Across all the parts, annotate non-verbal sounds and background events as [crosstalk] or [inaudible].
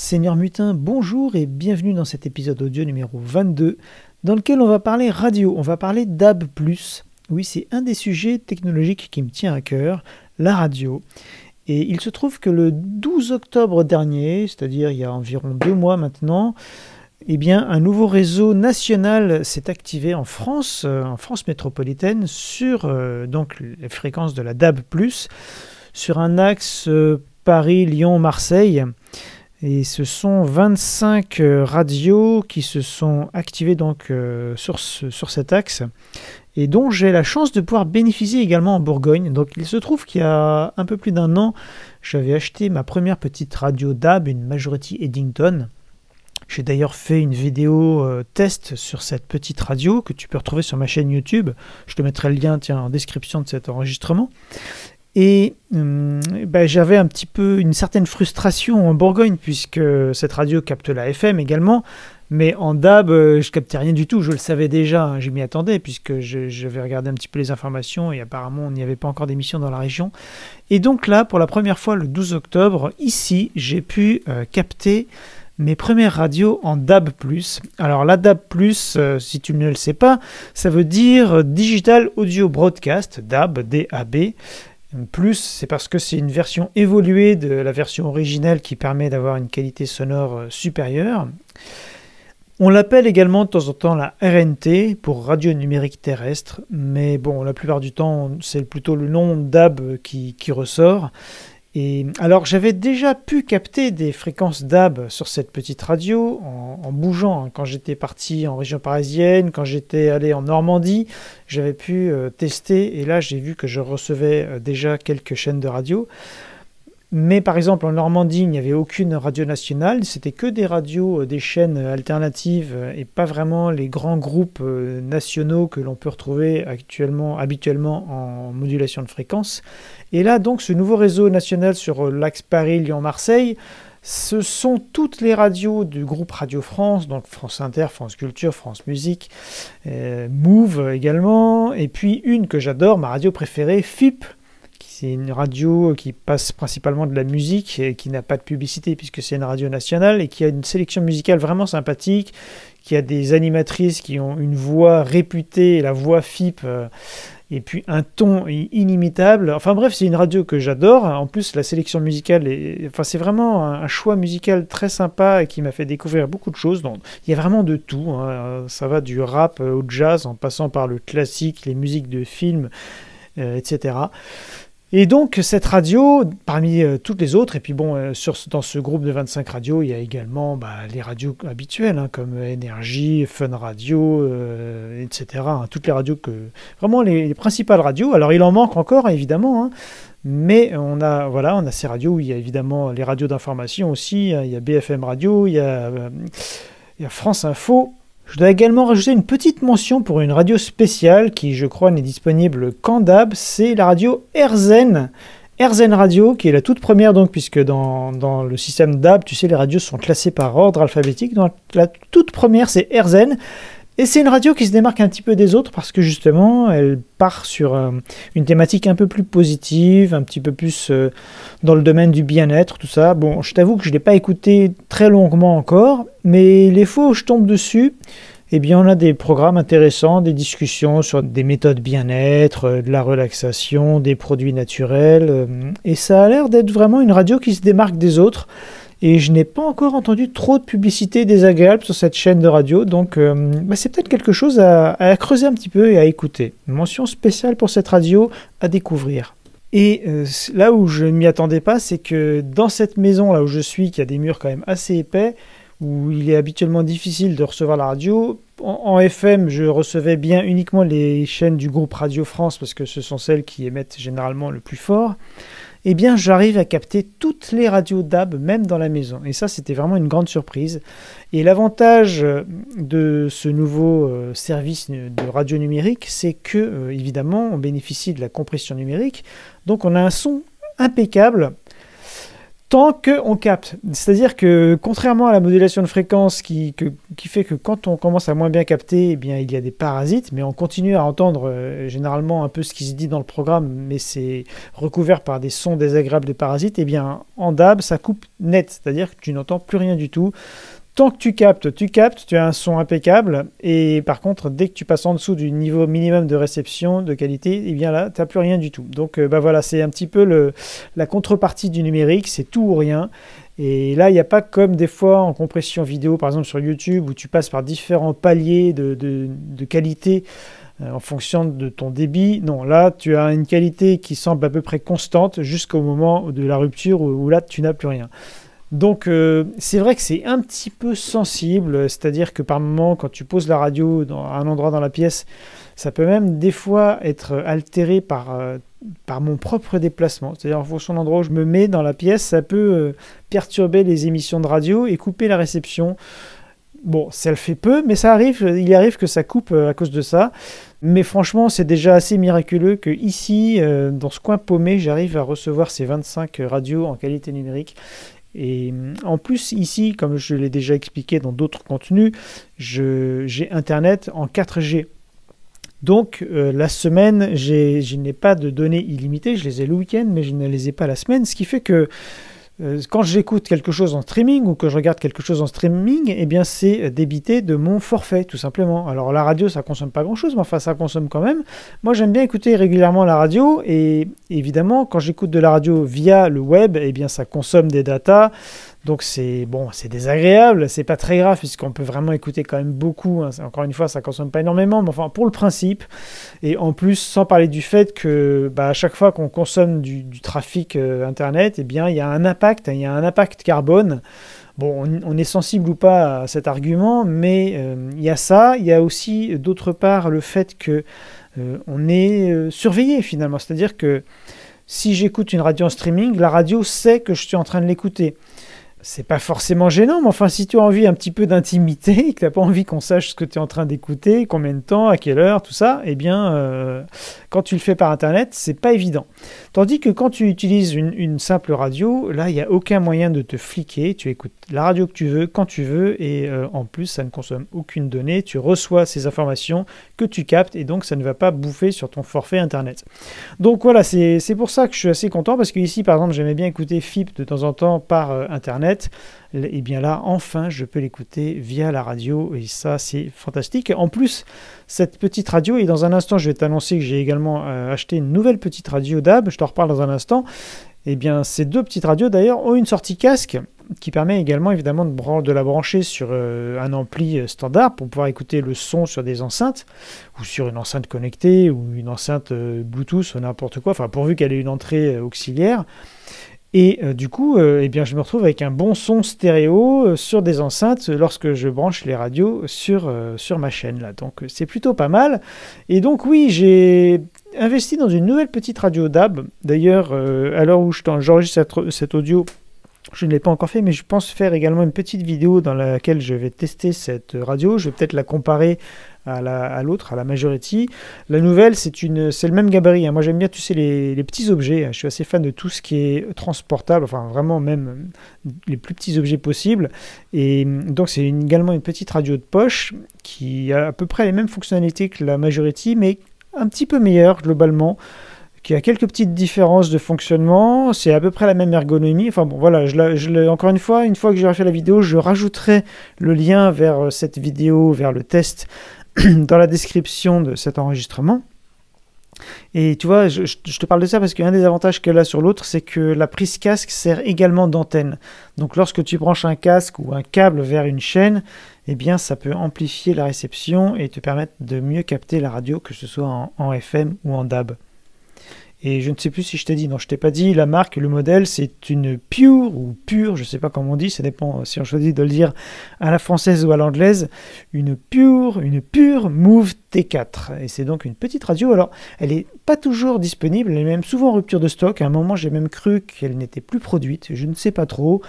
Seigneur Mutin, bonjour et bienvenue dans cet épisode audio numéro 22 dans lequel on va parler radio, on va parler DAB+. Oui, c'est un des sujets technologiques qui me tient à cœur, la radio. Et il se trouve que le 12 octobre dernier, c'est-à-dire il y a environ deux mois maintenant, eh bien, un nouveau réseau national s'est activé en France, euh, en France métropolitaine, sur euh, donc les fréquences de la DAB+, sur un axe euh, Paris-Lyon-Marseille. Et ce sont 25 radios qui se sont activées donc sur, sur cet axe et dont j'ai la chance de pouvoir bénéficier également en Bourgogne. Donc il se trouve qu'il y a un peu plus d'un an, j'avais acheté ma première petite radio DAB, une Majority Eddington. J'ai d'ailleurs fait une vidéo euh, test sur cette petite radio que tu peux retrouver sur ma chaîne YouTube. Je te mettrai le lien tiens, en description de cet enregistrement. Et hum, ben, j'avais un petit peu une certaine frustration en Bourgogne puisque cette radio capte la FM également. Mais en DAB, euh, je captais rien du tout. Je le savais déjà, hein, je m'y attendais puisque j'avais regardé un petit peu les informations et apparemment on n'y avait pas encore d'émission dans la région. Et donc là, pour la première fois le 12 octobre, ici, j'ai pu euh, capter mes premières radios en DAB+. Alors la DAB+, euh, si tu ne le sais pas, ça veut dire Digital Audio Broadcast, DAB, DAB. Plus, c'est parce que c'est une version évoluée de la version originelle qui permet d'avoir une qualité sonore euh, supérieure. On l'appelle également de temps en temps la RNT pour radio numérique terrestre, mais bon, la plupart du temps, c'est plutôt le nom DAB qui ressort. Alors j'avais déjà pu capter des fréquences DAB sur cette petite radio en, bougeant. Hein. Quand j'étais parti en région parisienne, quand j'étais allé en Normandie, j'avais pu euh, tester et là j'ai vu que je recevais euh, déjà quelques chaînes de radio. Mais par exemple en Normandie, il n'y avait aucune radio nationale, c'était que des radios, euh, des chaînes alternatives et pas vraiment les grands groupes euh, nationaux que l'on peut retrouver actuellement, habituellement en modulation de fréquence. Et là donc ce nouveau réseau national sur euh, l'axe Paris-Lyon-Marseille, ce sont toutes les radios du groupe Radio France, donc France Inter, France Culture, France Musique, Move également, et puis une que j'adore, ma radio préférée, FIP, c'est une radio qui passe principalement de la musique et qui n'a pas de publicité puisque c'est une radio nationale et qui a une sélection musicale vraiment sympathique, qui a des animatrices qui ont une voix réputée, la voix FIP, euh, et puis un ton inimitable. Enfin bref, c'est une radio que j'adore. En plus, la sélection musicale, est, enfin, c'est vraiment un, choix musical très sympa et qui m'a fait découvrir beaucoup de choses. Donc, il y a vraiment de tout. Hein. Ça va du rap au jazz en passant par le classique, les musiques de films, euh, etc. Et donc cette radio, parmi euh, toutes les autres, et puis bon, euh, dans ce groupe de 25 radios, il y a également bah, les radios habituelles, hein, comme Énergie, Fun Radio, euh, etc. Hein, toutes les radios que... Vraiment les, principales radios. Alors il en manque encore, évidemment, hein, mais on a, voilà, on a ces radios où il y a évidemment les radios d'information aussi, il y a BFM Radio, il y a France Info, je dois également rajouter une petite mention pour une radio spéciale qui, je crois, n'est disponible qu'en DAB, c'est la radio RZN. RZN Radio, qui est la toute première, donc, puisque dans, le système DAB, tu sais, les radios sont classées par ordre alphabétique. Donc, la toute première, c'est RZN. Et c'est une radio qui se démarque un petit peu des autres parce que justement, elle part sur euh, une thématique un peu plus positive, un petit peu plus euh, dans le domaine du bien-être, tout ça. Bon, je t'avoue que je ne l'ai pas écouté très longuement encore, mais les fois où je tombe dessus, eh bien, on a des programmes intéressants, des discussions sur des méthodes bien-être, euh, de la relaxation, des produits naturels, et ça a l'air d'être vraiment une radio qui se démarque des autres et je n'ai pas encore entendu trop de publicité désagréable sur cette chaîne de radio, donc euh, bah, c'est peut-être quelque chose à, creuser un petit peu et à écouter. Une mention spéciale pour cette radio à découvrir. Et euh, là où je ne m'y attendais pas, c'est que dans cette maison là où je suis, qui a des murs quand même assez épais, où il est habituellement difficile de recevoir la radio, en, FM, je recevais bien uniquement les chaînes du groupe Radio France parce que ce sont celles qui émettent généralement le plus fort eh bien j'arrive à capter toutes les radios DAB, même dans la maison. Et ça, c'était vraiment une grande surprise. Et l'avantage de ce nouveau euh, service de radio numérique, c'est que, euh, évidemment, on bénéficie de la compression numérique. Donc on a un son impeccable tant qu'on capte. C'est-à-dire que contrairement à la modulation de fréquence qui, fait que quand on commence à moins bien capter, eh bien, il y a des parasites, mais on continue à entendre euh, généralement un peu ce qui se dit dans le programme, mais c'est recouvert par des sons désagréables de parasites, eh bien en DAB ça coupe net, c'est-à-dire que tu n'entends plus rien du tout. Tant que tu captes, tu captes, tu as un son impeccable. Et par contre, dès que tu passes en dessous du niveau minimum de réception, de qualité, eh bien là, tu n'as plus rien du tout. Donc euh, bah voilà, c'est un petit peu la contrepartie du numérique, c'est tout ou rien. Et là, il n'y a pas comme des fois en compression vidéo, par exemple sur YouTube, où tu passes par différents paliers de, de, qualité euh, en fonction de ton débit. Non, là, tu as une qualité qui semble à peu près constante jusqu'au moment de la rupture où là, tu n'as plus rien. Donc euh, c'est vrai que c'est un petit peu sensible, c'est-à-dire que par moment, quand tu poses la radio dans un endroit dans la pièce, ça peut même des fois être altéré par, euh, par mon propre déplacement. C'est-à-dire en fonction de l'endroit où je me mets dans la pièce, ça peut euh, perturber les émissions de radio et couper la réception. Bon, ça le fait peu, mais ça arrive, il arrive que ça coupe à cause de ça. Mais franchement, c'est déjà assez miraculeux que ici, dans ce coin paumé, j'arrive à recevoir ces 25 radios en qualité numérique. Et en plus, ici, comme je l'ai déjà expliqué dans d'autres contenus, j'ai Internet en 4G. Donc euh, la semaine, je n'ai pas de données illimitées, je les ai le week-end, mais je ne les ai pas la semaine, ce qui fait que quand j'écoute quelque chose en streaming ou que je regarde quelque chose en streaming, eh bien c'est débité de mon forfait tout simplement. Alors la radio ça consomme pas grand chose, mais enfin ça consomme quand même. Moi j'aime bien écouter régulièrement la radio et évidemment quand j'écoute de la radio via le web, eh bien ça consomme des datas. Donc c'est bon, c'est désagréable, c'est pas très grave puisqu'on peut vraiment écouter quand même beaucoup. Hein. Encore une fois, ça consomme pas énormément, mais enfin pour le principe. Et en plus, sans parler du fait que bah, à chaque fois qu'on consomme du, trafic euh, internet, eh bien il y a un impact, il y a un impact carbone. Bon, on, est sensible ou pas à cet argument, mais euh, il y a ça. Il y a aussi d'autre part le fait que euh, on est surveillé finalement, c'est-à-dire que si j'écoute une radio en streaming, la radio sait que je suis en train de l'écouter c'est pas forcément gênant, mais enfin, si tu as envie un petit peu d'intimité, [laughs] que tu n'as pas envie qu'on sache ce que tu es en train d'écouter, combien de temps, à quelle heure, tout ça, eh bien, euh, quand tu le fais par Internet, c'est pas évident. Tandis que quand tu utilises une, simple radio, là, il n'y a aucun moyen de te fliquer. Tu écoutes la radio que tu veux, quand tu veux, et euh, en plus, ça ne consomme aucune donnée. Tu reçois ces informations que tu captes, et donc ça ne va pas bouffer sur ton forfait Internet. Donc voilà, c'est pour ça que je suis assez content, parce que ici, par exemple, j'aimais bien écouter FIP de temps en temps par euh, Internet et eh bien là, enfin, je peux l'écouter via la radio et ça, c'est fantastique. En plus, cette petite radio, et dans un instant, je vais t'annoncer que j'ai également euh, acheté une nouvelle petite radio DAB, je t'en reparle dans un instant. Et eh bien, ces deux petites radios d'ailleurs ont une sortie casque qui permet également évidemment de, la brancher sur euh, un ampli euh, standard pour pouvoir écouter le son sur des enceintes ou sur une enceinte connectée ou une enceinte Bluetooth ou n'importe quoi, enfin pourvu qu'elle ait une entrée auxiliaire. Et euh, du coup, euh, eh bien, je me retrouve avec un bon son stéréo euh, sur des enceintes lorsque je branche les radios sur, sur ma chaîne. Là. Donc c'est plutôt pas mal. Et donc oui, j'ai investi dans une nouvelle petite radio DAB. D'ailleurs, à l'heure où j'enregistre cet audio, je ne l'ai pas encore fait, mais je pense faire également une petite vidéo dans laquelle je vais tester cette radio. Je vais peut-être la comparer à l'autre, à, la majority. La nouvelle, c'est le même gabarit. Hein. Moi, j'aime bien, tu sais, les, petits objets. Je suis assez fan de tout ce qui est transportable, enfin vraiment même les plus petits objets possibles. Et donc, c'est également une petite radio de poche qui a à peu près les mêmes fonctionnalités que la majority, mais un petit peu meilleure globalement qui a quelques petites différences de fonctionnement, c'est à peu près la même ergonomie. Enfin bon, voilà, je encore une fois, une fois que j'aurai fait la vidéo, je rajouterai le lien vers euh, cette vidéo, vers le test [clears throat] dans la description de cet enregistrement. Et tu vois, je, te parle de ça parce qu'un des avantages qu'elle a sur l'autre, c'est que la prise casque sert également d'antenne. Donc lorsque tu branches un casque ou un câble vers une chaîne, eh bien ça peut amplifier la réception et te permettre de mieux capter la radio, que ce soit en FM ou en DAB. Et je ne sais plus si je t'ai dit, non, je t'ai pas dit, la marque, le modèle, c'est une Pure ou Pure, je ne sais pas comment on dit, ça dépend si on choisit de le dire à la française ou à l'anglaise, une Pure, une Pure Move T4. Et c'est donc une petite radio. Alors, elle n'est pas toujours disponible, elle est même souvent en rupture de stock. À un moment, j'ai même cru qu'elle n'était plus produite, je ne sais pas trop.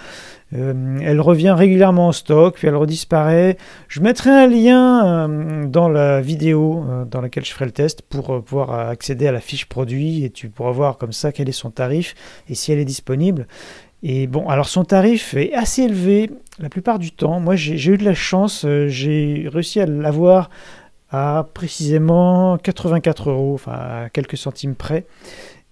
Euh, elle revient régulièrement en stock, puis elle redisparaît. Je mettrai un lien euh, dans la vidéo euh, dans laquelle je ferai le test pour pouvoir accéder à la fiche produit et tu pourras voir comme ça quel est son tarif et si elle est disponible. Et bon, alors son tarif est assez élevé la plupart du temps. Moi, j'ai eu de la chance, j'ai réussi à l'avoir à précisément 84 euros, enfin à quelques centimes près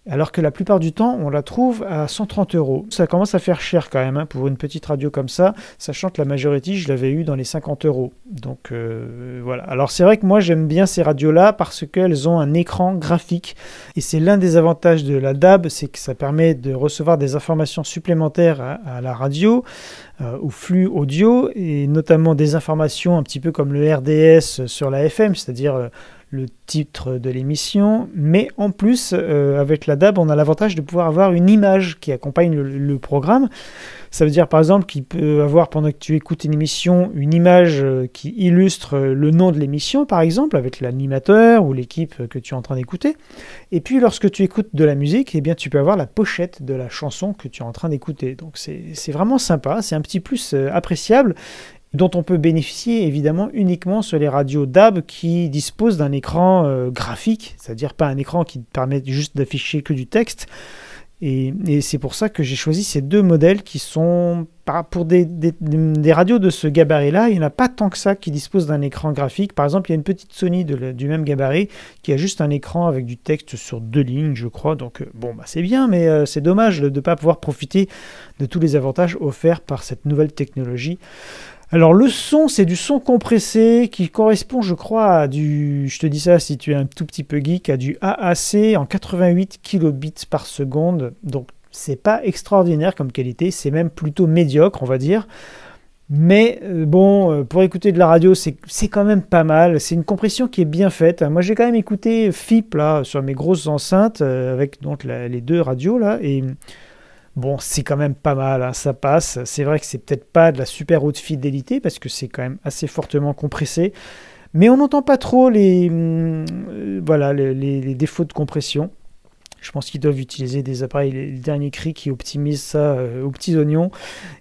alors que la plupart du temps, on la trouve à 130 euros. Ça commence à faire cher quand même hein, pour une petite radio comme ça, sachant que la majorité, je l'avais eu dans les 50 euros. Donc euh, voilà. Alors c'est vrai que moi, j'aime bien ces radios-là parce qu'elles ont un écran graphique. Et c'est l'un des avantages de la DAB, c'est que ça permet de recevoir des informations supplémentaires à, la radio, euh, au flux audio, et notamment des informations un petit peu comme le RDS sur la FM, c'est-à-dire... Euh, le titre de l'émission, mais en plus, euh, avec la DAB, on a l'avantage de pouvoir avoir une image qui accompagne le, programme. Ça veut dire par exemple qu'il peut avoir, pendant que tu écoutes une émission, une image euh, qui illustre euh, le nom de l'émission, par exemple, avec l'animateur ou l'équipe que tu es en train d'écouter. Et puis lorsque tu écoutes de la musique, eh bien, tu peux avoir la pochette de la chanson que tu es en train d'écouter. Donc c'est vraiment sympa, c'est un petit plus appréciable dont on peut bénéficier évidemment uniquement sur les radios DAB qui disposent d'un écran euh, graphique, c'est-à-dire pas un écran qui permet juste d'afficher que du texte. Et, c'est pour ça que j'ai choisi ces deux modèles qui sont, pour des, radios de ce gabarit-là, il n'y en a pas tant que ça qui disposent d'un écran graphique. Par exemple, il y a une petite Sony du même gabarit qui a juste un écran avec du texte sur deux lignes, je crois. Donc, euh, bon, bah, c'est bien, mais euh, c'est dommage de ne pas pouvoir profiter de tous les avantages offerts par cette nouvelle technologie. Alors le son, c'est du son compressé qui correspond, je crois, à du, je te dis ça si tu es un tout petit peu geek, à du AAC en 88 kilobits par seconde. Donc c'est pas extraordinaire comme qualité, c'est même plutôt médiocre, on va dire. Mais euh, bon, euh, pour écouter de la radio, c'est quand même pas mal. C'est une compression qui est bien faite. Moi, j'ai quand même écouté FIP là sur mes grosses enceintes euh, avec donc les deux radios là et Bon, c'est quand même pas mal, hein, ça passe. C'est vrai que c'est peut-être pas de la super haute fidélité parce que c'est quand même assez fortement compressé. Mais on n'entend pas trop les, hum, euh, voilà, les, défauts de compression. Je pense qu'ils doivent utiliser des appareils, les derniers cris qui optimisent ça euh, aux petits oignons.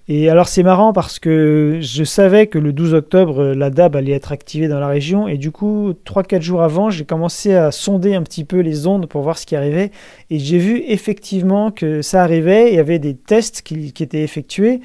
Et alors c'est marrant parce que je savais que le 12 octobre, euh, la DAB allait être activée dans la région. Et du coup, 3-4 jours avant, j'ai commencé à sonder un petit peu les ondes pour voir ce qui arrivait. Et j'ai vu effectivement que ça arrivait. Il y avait des tests qui, qui étaient effectués.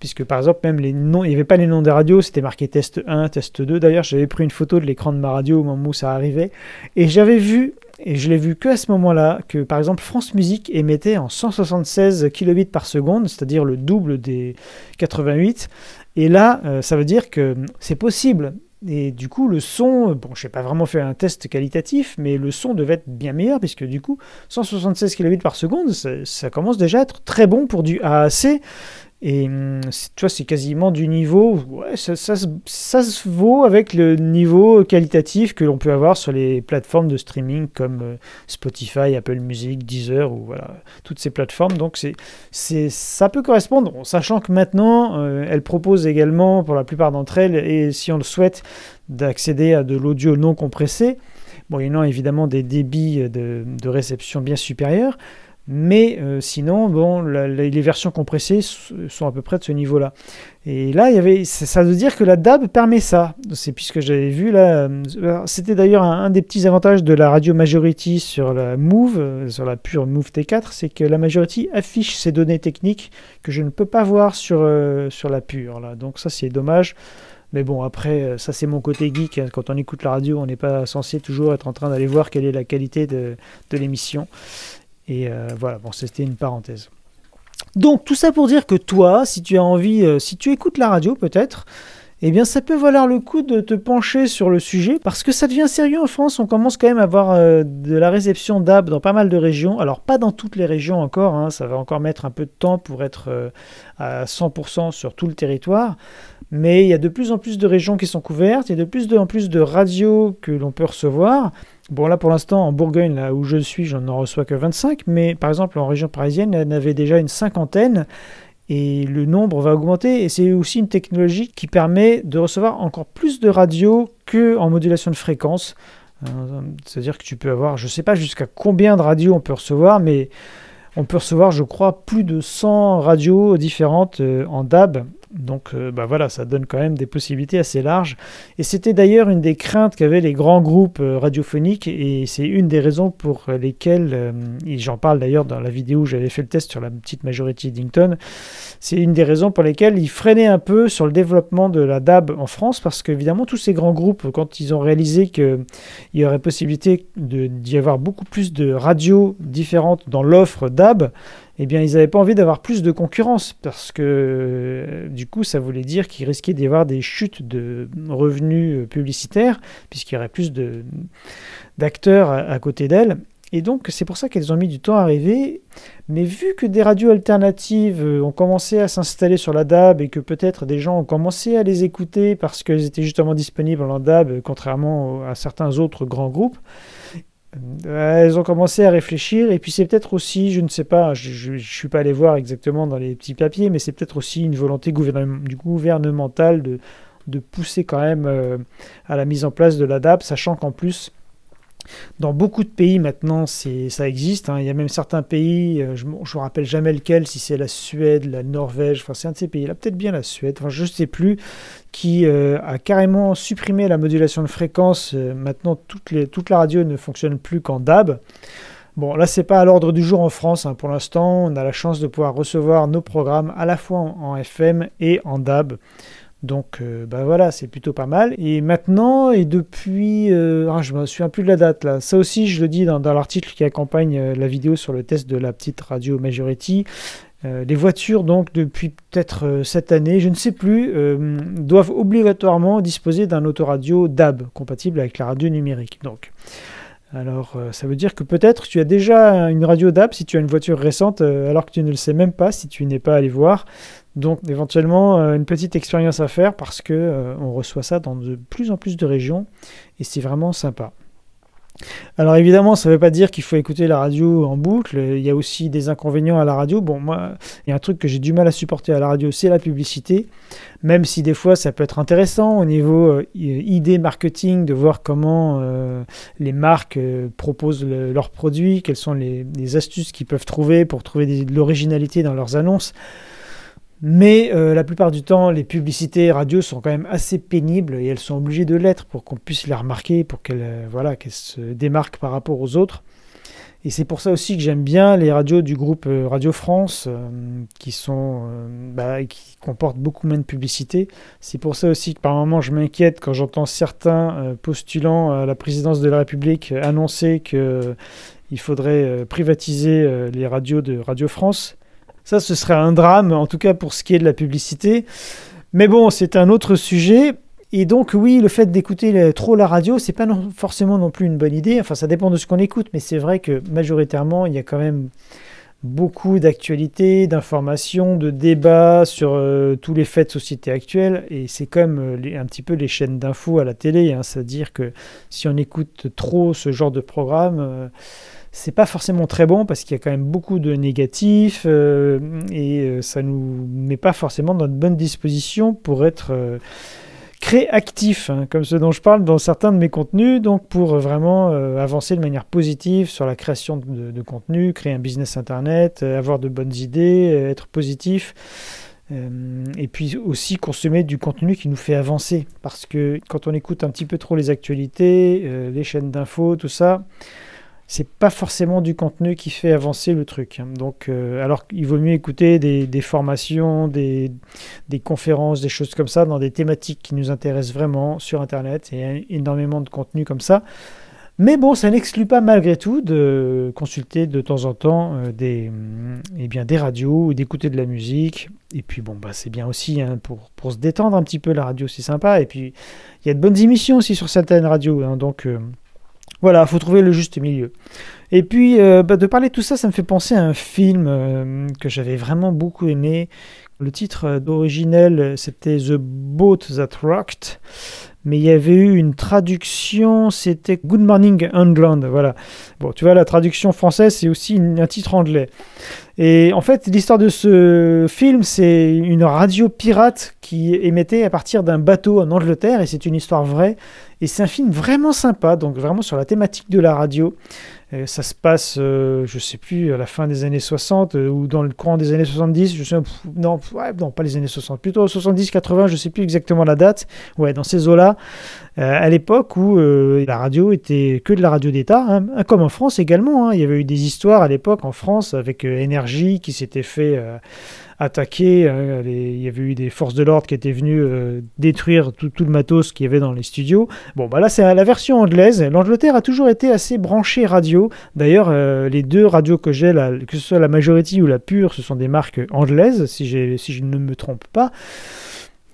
Puisque par exemple, même les noms, il n'y avait pas les noms des radios, c'était marqué test 1, test 2. D'ailleurs, j'avais pris une photo de l'écran de ma radio au moment où ça arrivait. Et j'avais vu et je l'ai vu que à ce moment-là, que par exemple France Musique émettait en 176 kilobits par seconde, c'est-à-dire le double des 88. Et là, euh, ça veut dire que c'est possible. Et du coup, le son, bon, je n'ai pas vraiment fait un test qualitatif, mais le son devait être bien meilleur, puisque du coup, 176 kilobits par seconde, ça, ça commence déjà à être très bon pour du AAC. Et hum, tu vois, c'est quasiment du niveau, ouais, ça, ça, se vaut avec le niveau qualitatif que l'on peut avoir sur les plateformes de streaming comme euh, Spotify, Apple Music, Deezer ou voilà, toutes ces plateformes. Donc c'est, ça peut correspondre, sachant que maintenant, euh, elles proposent également, pour la plupart d'entre elles, et si on le souhaite, d'accéder à de l'audio non compressé. Bon, évidemment des débits de réception bien supérieurs, mais euh, sinon, bon, les versions compressées sont à peu près de ce niveau-là. Et là, il y avait, ça veut dire que la DAB permet ça. C'est puisque j'avais vu là. Euh, c'était d'ailleurs un, des petits avantages de la radio Majority sur la Move, euh, sur la pure Move T4, c'est que la Majority affiche ces données techniques que je ne peux pas voir sur, sur la pure. Donc ça, c'est dommage. Mais bon, après, ça c'est mon côté geek. Hein. Quand on écoute la radio, on n'est pas censé toujours être en train d'aller voir quelle est la qualité de, de l'émission. Et euh, voilà, bon, c'était une parenthèse. Donc tout ça pour dire que toi, si tu as envie, euh, si tu écoutes la radio peut-être, eh bien ça peut valoir le coup de te pencher sur le sujet parce que ça devient sérieux en France. On commence quand même à avoir euh, de la réception d'AB dans pas mal de régions. Alors pas dans toutes les régions encore, hein. ça va encore mettre un peu de temps pour être à 100% sur tout le territoire. Mais il y a de plus en plus de régions qui sont couvertes, il y a de plus en plus de radios que l'on peut recevoir. Bon, là pour l'instant, en Bourgogne, là où je suis, j'en en reçois que 25, mais par exemple en région parisienne, elle en avait déjà une cinquantaine, et le nombre va augmenter, et c'est aussi une technologie qui permet de recevoir encore plus de radios qu'en modulation de fréquence. Euh, c'est-à-dire que tu peux avoir, je ne sais pas jusqu'à combien de radios on peut recevoir, mais on peut recevoir, je crois, plus de 100 radios différentes euh, en DAB. Donc euh, bah voilà, ça donne quand même des possibilités assez larges. Et c'était d'ailleurs une des craintes qu'avaient les grands groupes euh, radiophoniques, et c'est une des raisons pour lesquelles, euh, et j'en parle d'ailleurs dans la vidéo où j'avais fait le test sur la petite majorité Dington, c'est une des raisons pour lesquelles ils freinaient un peu sur le développement de la DAB en France, parce qu'évidemment tous ces grands groupes, quand ils ont réalisé qu'il y aurait possibilité d'y avoir beaucoup plus de radios différentes dans l'offre DAB, eh bien, ils n'avaient pas envie d'avoir plus de concurrence parce que euh, du coup, ça voulait dire qu'ils risquaient d'y avoir des chutes de revenus euh, publicitaires puisqu'il y aurait plus d'acteurs à, côté d'elles. Et donc, c'est pour ça qu'elles ont mis du temps à arriver. Mais vu que des radios alternatives euh, ont commencé à s'installer sur la DAB et que peut-être des gens ont commencé à les écouter parce qu'elles étaient justement disponibles en DAB, contrairement à certains autres grands groupes, elles ont commencé à réfléchir et puis c'est peut-être aussi, je ne sais pas, je ne suis pas allé voir exactement dans les petits papiers, mais c'est peut-être aussi une volonté gouvernementale de, de pousser quand même euh, à la mise en place de l'ADAP, sachant qu'en plus dans beaucoup de pays maintenant, ça existe. Hein. Il y a même certains pays, euh, je ne me rappelle jamais lequel, si c'est la Suède, la Norvège, c'est un de ces pays-là, peut-être bien la Suède, enfin je ne sais plus, qui euh, a carrément supprimé la modulation de fréquence. Euh, maintenant, toute la radio ne fonctionne plus qu'en DAB. Bon, là, c'est pas à l'ordre du jour en France. Hein. Pour l'instant, on a la chance de pouvoir recevoir nos programmes à la fois en FM et en DAB. Donc euh, bah voilà, c'est plutôt pas mal. Et maintenant, et depuis, euh, ah, je me souviens plus de la date là, ça aussi je le dis dans, l'article qui accompagne euh, la vidéo sur le test de la petite radio Majority, les voitures, donc, depuis peut-être cette année, je ne sais plus, doivent obligatoirement disposer d'un autoradio DAB, compatible avec la radio numérique. Donc, alors, ça veut dire que peut-être tu as déjà une radio DAB si tu as une voiture récente, alors que tu ne le sais même pas si tu n'es pas allé voir. Donc éventuellement euh, une petite expérience à faire parce que euh, on reçoit ça dans de plus en plus de régions et c'est vraiment sympa. Alors évidemment, ça ne veut pas dire qu'il faut écouter la radio en boucle. Il y a aussi des inconvénients à la radio. Bon, moi, il y a un truc que j'ai du mal à supporter à la radio, c'est la publicité. Même si des fois, ça peut être intéressant au niveau euh, idée marketing de voir comment les marques proposent leurs produits, quelles sont les, astuces qu'ils peuvent trouver pour trouver de l'originalité dans leurs annonces. Mais euh, la plupart du temps, les publicités radio sont quand même assez pénibles et elles sont obligées de l'être pour qu'on puisse les remarquer, pour qu'elles euh, voilà, se démarquent par rapport aux autres. Et c'est pour ça aussi que j'aime bien les radios du groupe euh, Radio France, qui, sont, bah, qui comportent beaucoup moins de publicité. C'est pour ça aussi que par moments je m'inquiète quand j'entends certains postulants à la présidence de la République annoncer qu'il faudrait privatiser les radios de Radio France. Ça, ce serait un drame, en tout cas pour ce qui est de la publicité. Mais bon, c'est un autre sujet. Et donc, oui, le fait d'écouter trop la radio, c'est pas forcément non plus une bonne idée. Enfin, ça dépend de ce qu'on écoute, mais c'est vrai que majoritairement, il y a quand même beaucoup d'actualités, d'informations, de débats sur euh, tous les faits de société actuels. Et c'est comme euh, un petit peu les chaînes d'infos à la télé. Hein. C'est-à-dire que si on écoute trop ce genre de programme, euh, c'est pas forcément très bon parce qu'il y a quand même beaucoup de négatifs euh, et euh, ça nous met pas forcément dans de bonnes dispositions pour être euh, créatif, hein, comme ce dont je parle dans certains de mes contenus, donc pour vraiment avancer de manière positive sur la création de, de contenu, créer un business internet, avoir de bonnes idées, être positif. et puis aussi consommer du contenu qui nous fait avancer. Parce que quand on écoute un petit peu trop les actualités, les chaînes d'infos, tout ça, c'est pas forcément du contenu qui fait avancer le truc. Hein. Donc, euh, alors il vaut mieux écouter des, formations, des, conférences, des choses comme ça, dans des thématiques qui nous intéressent vraiment sur Internet. Il y a énormément de contenu comme ça. Mais bon, ça n'exclut pas malgré tout de consulter de temps en temps euh, des, mm, eh bien, des radios ou d'écouter de la musique. Et puis bon, bah, c'est bien aussi hein, pour, pour, se détendre un petit peu, la radio c'est sympa. Et puis il y a de bonnes émissions aussi sur certaines radios. Hein. donc euh, voilà, il faut trouver le juste milieu. Et puis, euh, bah, de parler de tout ça, ça me fait penser à un film euh, que j'avais vraiment beaucoup aimé. Le titre d'originel, c'était The Boat That Rocked. Mais il y avait eu une traduction, c'était Good Morning England, voilà. Bon, tu vois, la traduction française, c'est aussi un titre anglais. Et en fait, l'histoire de ce film, c'est une radio pirate qui émettait à partir d'un bateau en Angleterre, et c'est une histoire vraie. Et c'est un film vraiment sympa, donc vraiment sur la thématique de la radio. Euh, ça se passe, euh, je sais plus, à la fin des années 60 euh, ou dans le courant des années 70. Je sais, non, non, pas les années 60, plutôt 70, 80, je sais plus exactement la date. Ouais, dans ces eaux-là, à l'époque où la radio était que de la radio d'État, hein, comme en France également. Hein. il y avait eu des histoires à l'époque en France avec Énergie qui s'était fait attaqué. Hein, il y avait eu des forces de l'ordre qui étaient venues euh, détruire tout, le matos qu'il y avait dans les studios. Bon, bah là, c'est la version anglaise. L'Angleterre a toujours été assez branchée radio. D'ailleurs, euh, les deux radios que j'ai, que ce soit la Majority ou la Pure, ce sont des marques anglaises, si, si je ne me trompe pas.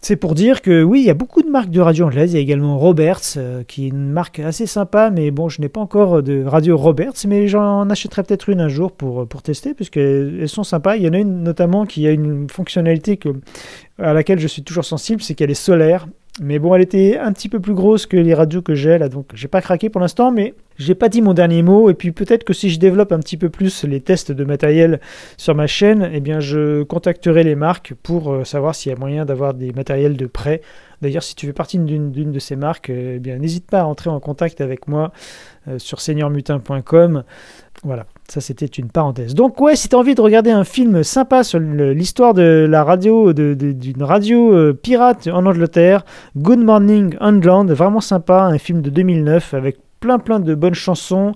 C'est pour dire que oui, il y a beaucoup de marques de radio anglaises. Il y a également Roberts, euh, qui est une marque assez sympa, mais bon, je n'ai pas encore de radio Roberts, mais j'en achèterai peut-être une un jour pour, pour tester, puisqu'elles sont sympas. Il y en a une notamment qui a une fonctionnalité que, à laquelle je suis toujours sensible, c'est qu'elle est solaire. Mais bon, elle était un petit peu plus grosse que les radios que j'ai là, donc j'ai pas craqué pour l'instant, mais j'ai pas dit mon dernier mot. Et puis peut-être que si je développe un petit peu plus les tests de matériel sur ma chaîne, eh bien je contacterai les marques pour euh, savoir s'il y a moyen d'avoir des matériels de prêt. D'ailleurs, si tu fais partie d'une de ces marques, eh bien n'hésite pas à entrer en contact avec moi euh, sur seigneurmutin.com. Voilà, ça c'était une parenthèse. Donc ouais, si tu as envie de regarder un film sympa sur l'histoire de la radio, d'une radio euh, pirate en Angleterre, Good Morning England, vraiment sympa, un film de 2009 avec plein plein de bonnes chansons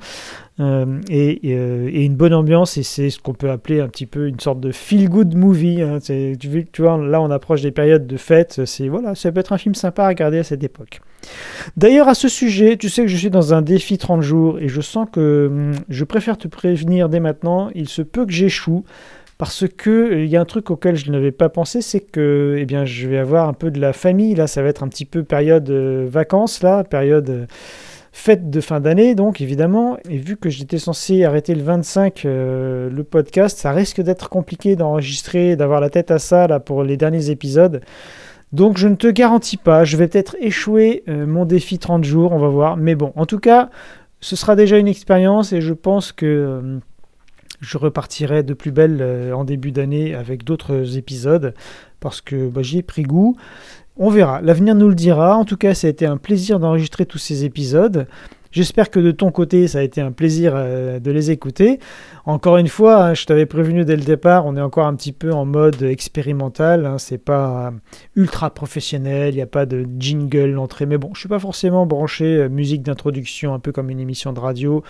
euh, et, et, une bonne ambiance et c'est ce qu'on peut appeler un petit peu une sorte de feel good movie. Hein. Tu, vois, là on approche des périodes de fête, c'est voilà, ça peut être un film sympa à regarder à cette époque. D'ailleurs, à ce sujet, tu sais que je suis dans un défi 30 jours et je sens que hum, je préfère te prévenir dès maintenant. Il se peut que j'échoue parce que euh, il y a un truc auquel je n'avais pas pensé, c'est que eh bien, je vais avoir un peu de la famille. Là, ça va être un petit peu période euh, vacances, là, période. Euh, fête de fin d'année, donc évidemment, et vu que j'étais censé arrêter le 25 le podcast, ça risque d'être compliqué d'enregistrer, d'avoir la tête à ça là pour les derniers épisodes. Donc je ne te garantis pas, je vais peut-être échouer euh, mon défi 30 jours, on va voir. Mais bon, en tout cas, ce sera déjà une expérience et je pense que euh, je repartirai de plus belle euh, en début d'année avec d'autres épisodes parce que bah, j'y ai pris goût. On verra, l'avenir nous le dira. En tout cas, ça a été un plaisir d'enregistrer tous ces épisodes. J'espère que de ton côté, ça a été un plaisir euh, de les écouter. Encore une fois, hein, je t'avais prévenu dès le départ, on est encore un petit peu en mode expérimental. Hein, c'est pas ultra professionnel, il n'y a pas de jingle l'entrée. Mais bon, je suis pas forcément branché euh, musique d'introduction, un peu comme une émission de radio.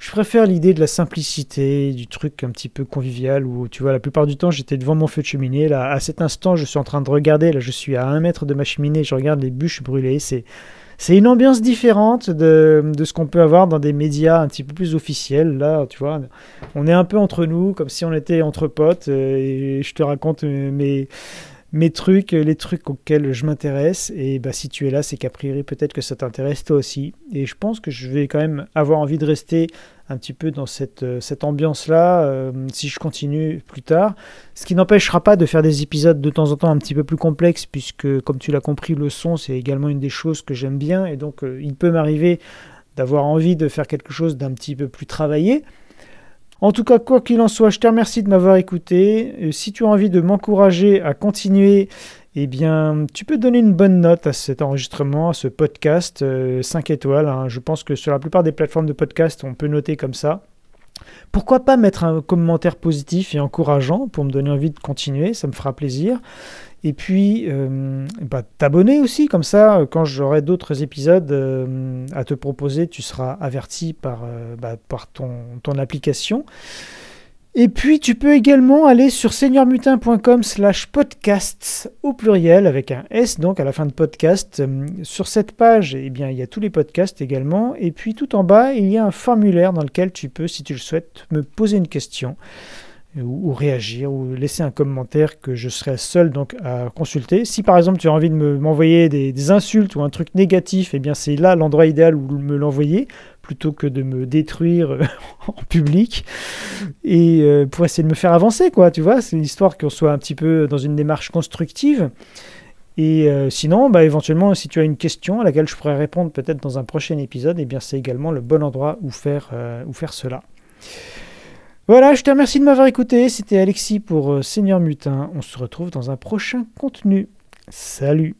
Je préfère l'idée de la simplicité, du truc un petit peu convivial où, tu vois, la plupart du temps, j'étais devant mon feu de cheminée. Là, à cet instant, je suis en train de regarder. Là, je suis à un mètre de ma cheminée. Je regarde les bûches brûlées. C'est, c'est une ambiance différente de, de ce qu'on peut avoir dans des médias un petit peu plus officiels. Là, tu vois, on est un peu entre nous, comme si on était entre potes, euh, et je te raconte euh, mes, mes trucs, les trucs auxquels je m'intéresse. Et bah, si tu es là, c'est qu'a priori, peut-être que ça t'intéresse toi aussi. Et je pense que je vais quand même avoir envie de rester un petit peu dans cette, euh, ambiance-là euh, si je continue plus tard. Ce qui n'empêchera pas de faire des épisodes de temps en temps un petit peu plus complexes, puisque comme tu l'as compris, le son, c'est également une des choses que j'aime bien, et donc euh, il peut m'arriver d'avoir envie de faire quelque chose d'un petit peu plus travaillé. En tout cas, quoi qu'il en soit, je te remercie de m'avoir écouté. Si tu as envie de m'encourager à continuer eh bien, tu peux donner une bonne note à cet enregistrement, à ce podcast, 5 euh, étoiles. Hein. Je pense que sur la plupart des plateformes de podcast, on peut noter comme ça. Pourquoi pas mettre un commentaire positif et encourageant pour me donner envie de continuer, ça me fera plaisir. Et puis, euh, bah, t'abonner aussi, comme ça, quand j'aurai d'autres épisodes euh, à te proposer, tu seras averti par, bah, ton, application. Et puis tu peux également aller sur seigneurmutin.com slash podcasts au pluriel avec un S donc à la fin de podcast. Euh, sur cette page, eh bien, il y a tous les podcasts également. Et puis tout en bas, il y a un formulaire dans lequel tu peux, si tu le souhaites, me poser une question ou, réagir ou laisser un commentaire que je serai seul donc à consulter. Si par exemple tu as envie de m'envoyer des, insultes ou un truc négatif, eh bien c'est là l'endroit idéal où me l'envoyer plutôt que de me détruire [laughs] en public et euh, pour essayer de me faire avancer quoi, tu vois, c'est une histoire qu'on soit un petit peu dans une démarche constructive. Et sinon, bah, éventuellement, si tu as une question à laquelle je pourrais répondre peut-être dans un prochain épisode, eh bien c'est également le bon endroit où faire, où faire cela. Voilà, je te remercie de m'avoir écouté. C'était Alexis pour Seigneur Mutin. On se retrouve dans un prochain contenu. Salut